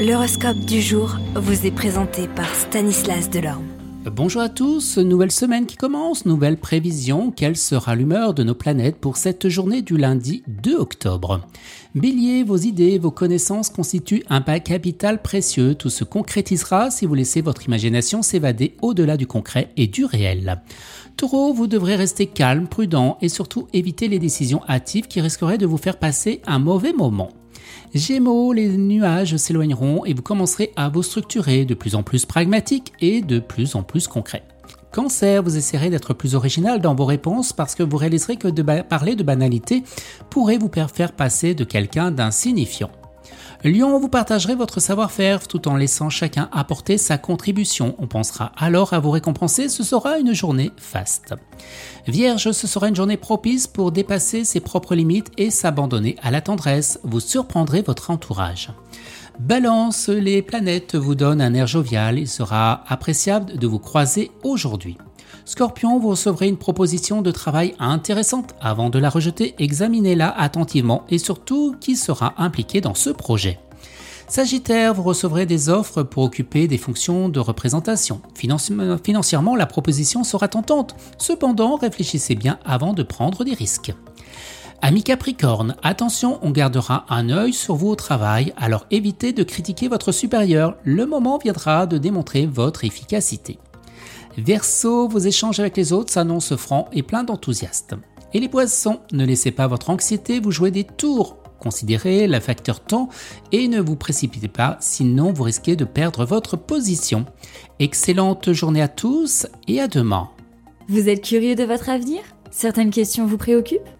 L'horoscope du jour vous est présenté par Stanislas Delorme. Bonjour à tous, nouvelle semaine qui commence, nouvelle prévision, quelle sera l'humeur de nos planètes pour cette journée du lundi 2 octobre? Bélier, vos idées, vos connaissances constituent un pas capital précieux, tout se concrétisera si vous laissez votre imagination s'évader au-delà du concret et du réel. Taureau, vous devrez rester calme, prudent et surtout éviter les décisions hâtives qui risqueraient de vous faire passer un mauvais moment. Gémeaux, les nuages s'éloigneront et vous commencerez à vous structurer de plus en plus pragmatique et de plus en plus concret. Cancer, vous essaierez d'être plus original dans vos réponses parce que vous réaliserez que de parler de banalité pourrait vous faire passer de quelqu'un d'insignifiant. Lion, vous partagerez votre savoir-faire tout en laissant chacun apporter sa contribution. On pensera alors à vous récompenser, ce sera une journée faste. Vierge, ce sera une journée propice pour dépasser ses propres limites et s'abandonner à la tendresse. Vous surprendrez votre entourage. Balance, les planètes vous donnent un air jovial, il sera appréciable de vous croiser aujourd'hui. Scorpion, vous recevrez une proposition de travail intéressante. Avant de la rejeter, examinez-la attentivement et surtout qui sera impliqué dans ce projet. Sagittaire, vous recevrez des offres pour occuper des fonctions de représentation. financièrement, la proposition sera tentante. Cependant, réfléchissez bien avant de prendre des risques. Ami Capricorne, attention, on gardera un œil sur vous au travail, alors évitez de critiquer votre supérieur. Le moment viendra de démontrer votre efficacité. Verseau, vos échanges avec les autres s'annoncent francs et pleins d'enthousiasme. Et les poissons, ne laissez pas votre anxiété vous jouer des tours. Considérez le facteur temps et ne vous précipitez pas, sinon vous risquez de perdre votre position. Excellente journée à tous et à demain. Vous êtes curieux de votre avenir? Certaines questions vous préoccupent?